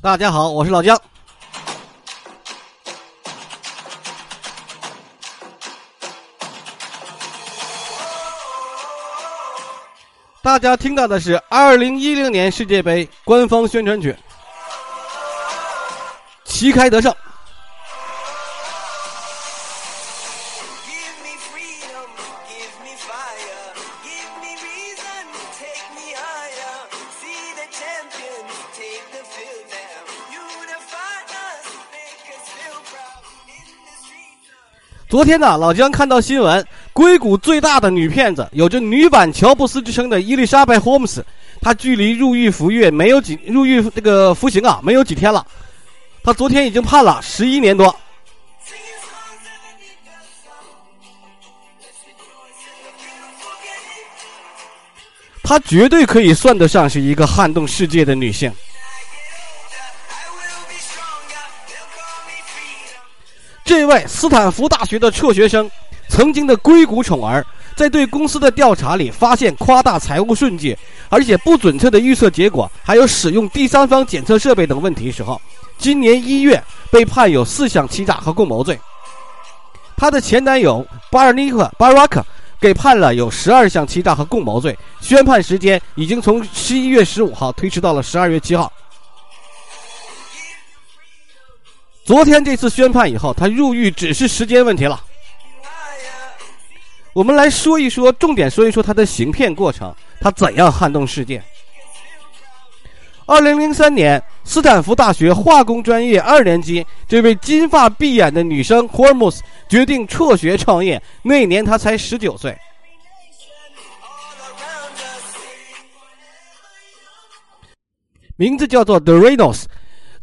大家好，我是老姜。大家听到的是二零一零年世界杯官方宣传曲，旗开得胜。昨天呢，老姜看到新闻，硅谷最大的女骗子，有着“女版乔布斯”之称的伊丽莎白·霍姆斯，她距离入狱服狱没有几入狱这个服刑啊，没有几天了。她昨天已经判了十一年多。她绝对可以算得上是一个撼动世界的女性。这位斯坦福大学的辍学生，曾经的硅谷宠儿，在对公司的调查里发现夸大财务数据，而且不准确的预测结果，还有使用第三方检测设备等问题时候，今年一月被判有四项欺诈和共谋罪。他的前男友巴尔尼克巴拉克给判了有十二项欺诈和共谋罪，宣判时间已经从十一月十五号推迟到了十二月七号。昨天这次宣判以后，他入狱只是时间问题了。我们来说一说，重点说一说他的行骗过程，他怎样撼动世界。二零零三年，斯坦福大学化工专业二年级这位金发碧眼的女生霍尔姆斯决定辍学创业，那年她才十九岁，名字叫做 Dorinos。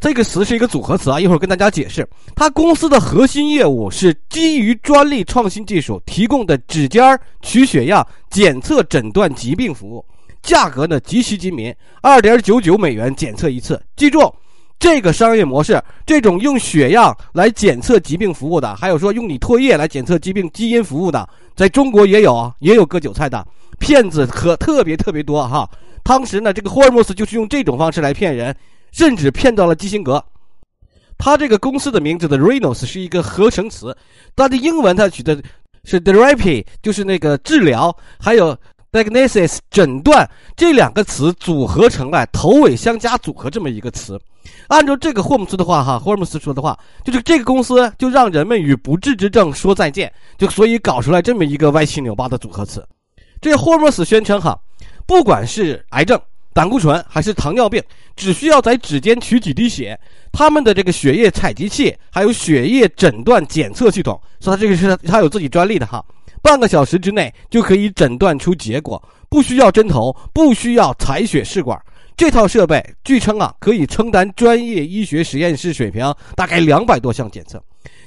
这个词是一个组合词啊，一会儿跟大家解释。他公司的核心业务是基于专利创新技术提供的指尖取血样检测诊断疾病服务，价格呢极其亲民，二点九九美元检测一次。记住，这个商业模式，这种用血样来检测疾病服务的，还有说用你唾液来检测疾病基因服务的，在中国也有啊，也有割韭菜的骗子，可特别特别多哈。当时呢，这个霍尔莫斯就是用这种方式来骗人。甚至骗到了基辛格，他这个公司的名字的 “Reinos” 是一个合成词，它的英文它取的是 therapy，就是那个治疗，还有 diagnosis 诊断这两个词组合成来头尾相加组合这么一个词。按照这个霍姆斯的话哈，霍姆斯说的话，就是这个公司就让人们与不治之症说再见，就所以搞出来这么一个歪七扭八的组合词。这霍姆斯宣称哈，不管是癌症。胆固醇还是糖尿病，只需要在指尖取几滴血，他们的这个血液采集器还有血液诊断检测系统，说他这个是他有自己专利的哈，半个小时之内就可以诊断出结果，不需要针头，不需要采血试管，这套设备据称啊可以承担专业医学实验室水平大概两百多项检测。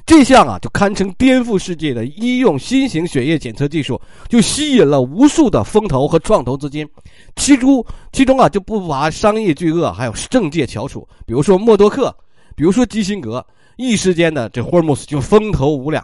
这项啊，就堪称颠覆世界的医用新型血液检测技术，就吸引了无数的风投和创投资金。其中，其中啊，就不乏商业巨鳄，还有政界翘楚，比如说默多克，比如说基辛格。一时间呢，这霍尔姆斯就风头无两。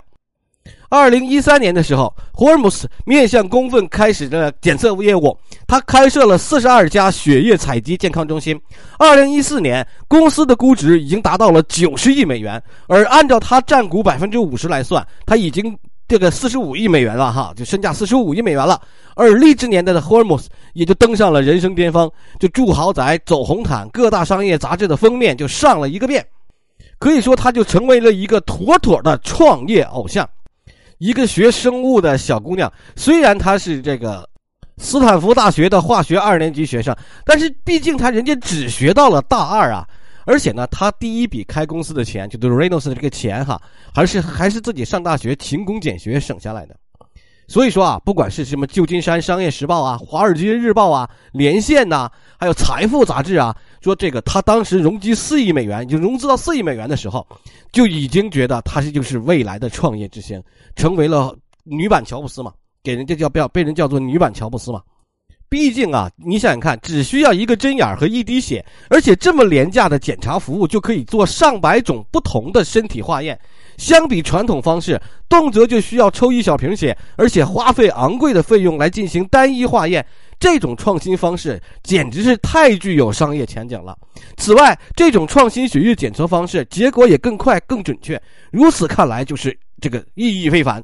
二零一三年的时候，霍尔姆斯面向公愤开始了检测业务。他开设了四十二家血液采集健康中心。二零一四年，公司的估值已经达到了九十亿美元，而按照他占股百分之五十来算，他已经这个四十五亿美元了哈，就身价四十五亿美元了。而励志年代的霍尔姆斯也就登上了人生巅峰，就住豪宅、走红毯，各大商业杂志的封面就上了一个遍。可以说，他就成为了一个妥妥的创业偶像。一个学生物的小姑娘，虽然她是这个斯坦福大学的化学二年级学生，但是毕竟她人家只学到了大二啊，而且呢，她第一笔开公司的钱，就是 Reynolds 的这个钱哈，还是还是自己上大学勤工俭学省下来的。所以说啊，不管是什么旧金山商业时报啊、华尔街日报啊、连线呐，还有财富杂志啊。说这个，他当时融资四亿美元，就融资到四亿美元的时候，就已经觉得他是就是未来的创业之星，成为了女版乔布斯嘛，给人家叫叫被人叫做女版乔布斯嘛。毕竟啊，你想想看，只需要一个针眼和一滴血，而且这么廉价的检查服务就可以做上百种不同的身体化验，相比传统方式，动辄就需要抽一小瓶血，而且花费昂贵的费用来进行单一化验，这种创新方式简直是太具有商业前景了。此外，这种创新血液检测方式结果也更快、更准确。如此看来，就是这个意义非凡。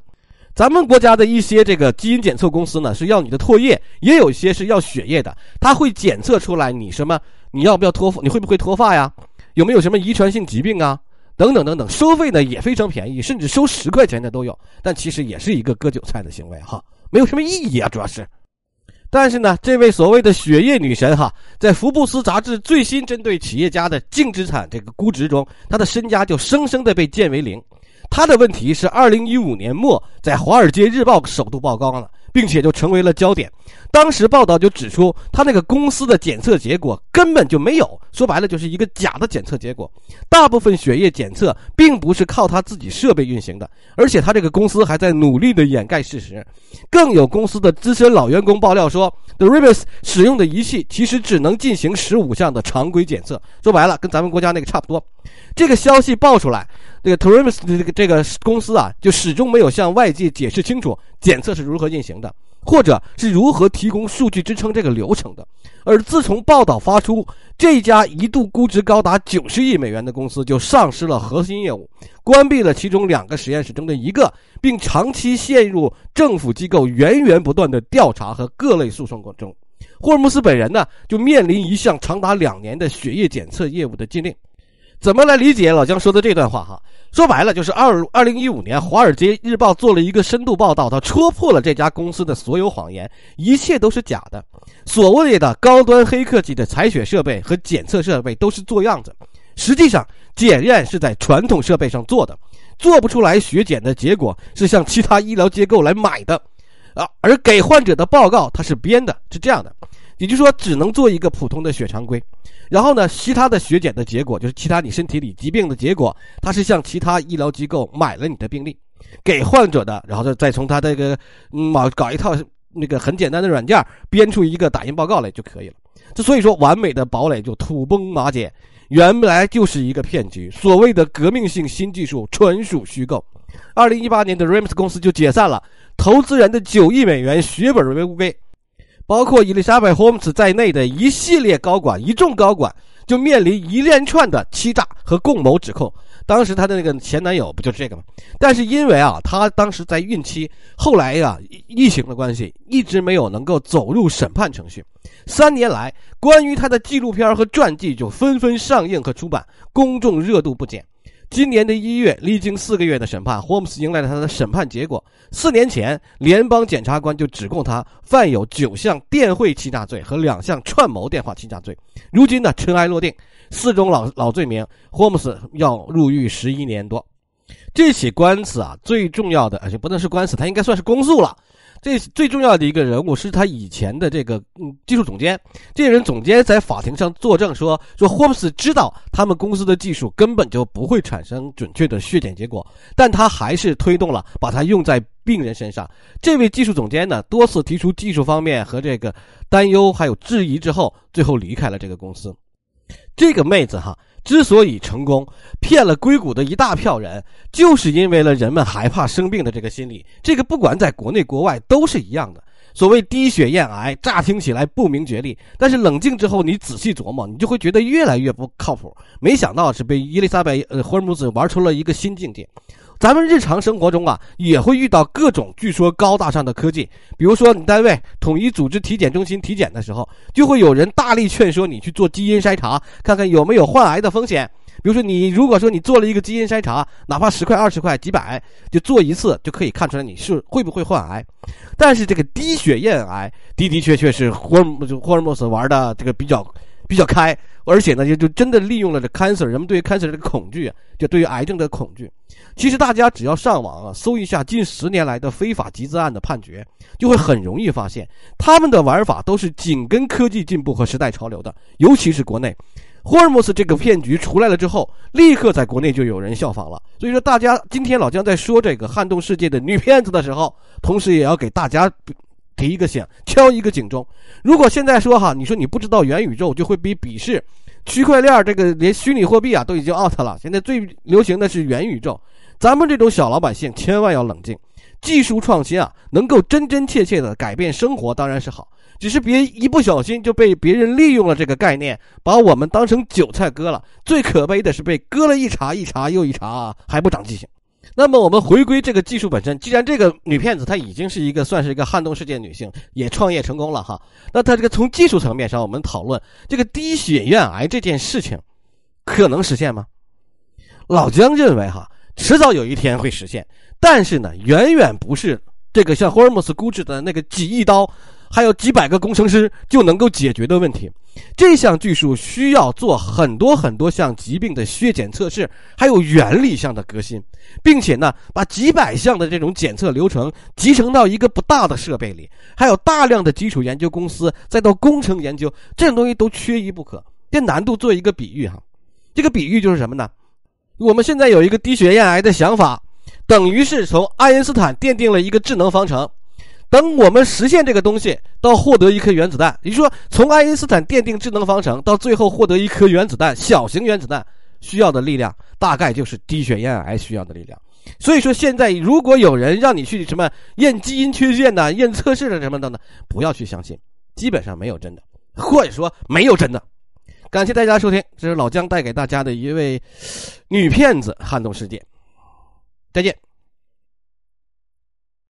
咱们国家的一些这个基因检测公司呢，是要你的唾液，也有些是要血液的，它会检测出来你什么，你要不要脱，你会不会脱发呀？有没有什么遗传性疾病啊？等等等等，收费呢也非常便宜，甚至收十块钱的都有。但其实也是一个割韭菜的行为哈，没有什么意义啊，主要是。但是呢，这位所谓的血液女神哈，在福布斯杂志最新针对企业家的净资产这个估值中，她的身家就生生的被降为零。她的问题是二零一五年末在《华尔街日报》首度曝光了。并且就成为了焦点。当时报道就指出，他那个公司的检测结果根本就没有，说白了就是一个假的检测结果。大部分血液检测并不是靠他自己设备运行的，而且他这个公司还在努力的掩盖事实。更有公司的资深老员工爆料说，The Rivers 使用的仪器其实只能进行十五项的常规检测，说白了跟咱们国家那个差不多。这个消息爆出来，这个 t r i m s 的这个这个公司啊，就始终没有向外界解释清楚检测是如何进行的。或者是如何提供数据支撑这个流程的？而自从报道发出，这家一度估值高达九十亿美元的公司就丧失了核心业务，关闭了其中两个实验室中的一个，并长期陷入政府机构源源不断的调查和各类诉讼过程中。霍尔姆斯本人呢，就面临一项长达两年的血液检测业务的禁令。怎么来理解老姜说的这段话？哈。说白了，就是二二零一五年，《华尔街日报》做了一个深度报道，他戳破了这家公司的所有谎言，一切都是假的。所谓的高端黑科技的采血设备和检测设备都是做样子，实际上检验是在传统设备上做的，做不出来血检的结果是向其他医疗机构来买的，啊，而给患者的报告它是编的，是这样的。也就是说，只能做一个普通的血常规，然后呢，其他的血检的结果，就是其他你身体里疾病的结果，他是向其他医疗机构买了你的病历，给患者的，然后再再从他这个嗯搞搞一套那个很简单的软件，编出一个打印报告来就可以了。这所以说，完美的堡垒就土崩瓦解，原来就是一个骗局。所谓的革命性新技术纯属虚构。二零一八年的 Rams 公司就解散了，投资人的九亿美元血本为乌龟。包括伊丽莎白·霍姆斯在内的一系列高管，一众高管就面临一连串的欺诈和共谋指控。当时她的那个前男友不就是这个吗？但是因为啊，她当时在孕期，后来呀，疫情的关系，一直没有能够走入审判程序。三年来，关于她的纪录片和传记就纷纷上映和出版，公众热度不减。今年的一月，历经四个月的审判，霍姆斯迎来了他的审判结果。四年前，联邦检察官就指控他犯有九项电汇欺诈罪和两项串谋电话欺诈罪。如今呢，尘埃落定，四种老老罪名，霍姆斯要入狱十一年多。这起官司啊，最重要的而且不能是官司，他应该算是公诉了。这最重要的一个人物是他以前的这个嗯技术总监，这人总监在法庭上作证说说霍姆斯知道他们公司的技术根本就不会产生准确的血检结果，但他还是推动了把它用在病人身上。这位技术总监呢多次提出技术方面和这个担忧还有质疑之后，最后离开了这个公司。这个妹子哈。之所以成功骗了硅谷的一大票人，就是因为了人们害怕生病的这个心理。这个不管在国内国外都是一样的。所谓低血验癌，乍听起来不明觉厉，但是冷静之后，你仔细琢磨，你就会觉得越来越不靠谱。没想到是被伊丽莎白呃霍尔姆斯玩出了一个新境界。咱们日常生活中啊，也会遇到各种据说高大上的科技，比如说你单位统一组织体检中心体检的时候，就会有人大力劝说你去做基因筛查，看看有没有患癌的风险。比如说你如果说你做了一个基因筛查，哪怕十块、二十块、几百，就做一次就可以看出来你是会不会患癌。但是这个低血验癌的的确确是霍尔霍尔莫斯玩的这个比较。比较开，而且呢，就就真的利用了这 cancer，人们对于 cancer 这个恐惧，就对于癌症的恐惧。其实大家只要上网啊，搜一下近十年来的非法集资案的判决，就会很容易发现，他们的玩法都是紧跟科技进步和时代潮流的。尤其是国内，霍尔姆斯这个骗局出来了之后，立刻在国内就有人效仿了。所以说，大家今天老姜在说这个撼动世界的女骗子的时候，同时也要给大家。提一个醒，敲一个警钟。如果现在说哈，你说你不知道元宇宙，就会被鄙视。区块链这个连虚拟货币啊都已经 out 了，现在最流行的是元宇宙。咱们这种小老百姓千万要冷静。技术创新啊，能够真真切切的改变生活，当然是好。只是别一不小心就被别人利用了这个概念，把我们当成韭菜割了。最可悲的是被割了一茬一茬又一茬，啊还不长记性。那么我们回归这个技术本身，既然这个女骗子她已经是一个算是一个撼动世界女性，也创业成功了哈，那她这个从技术层面上，我们讨论这个低血院癌这件事情，可能实现吗？老姜认为哈，迟早有一天会实现，但是呢，远远不是这个像霍尔姆斯估值的那个几亿刀。还有几百个工程师就能够解决的问题，这项技术需要做很多很多项疾病的血检测试，还有原理上的革新，并且呢，把几百项的这种检测流程集成到一个不大的设备里，还有大量的基础研究公司，再到工程研究，这种东西都缺一不可。这难度做一个比喻哈，这个比喻就是什么呢？我们现在有一个低血压癌的想法，等于是从爱因斯坦奠定了一个智能方程。等我们实现这个东西，到获得一颗原子弹，也就说，从爱因斯坦奠定智能方程到最后获得一颗原子弹，小型原子弹需要的力量，大概就是低血咽癌需要的力量。所以说，现在如果有人让你去什么验基因缺陷的、验测试的什么的呢，不要去相信，基本上没有真的，或者说没有真的。感谢大家收听，这是老姜带给大家的一位女骗子撼动世界，再见。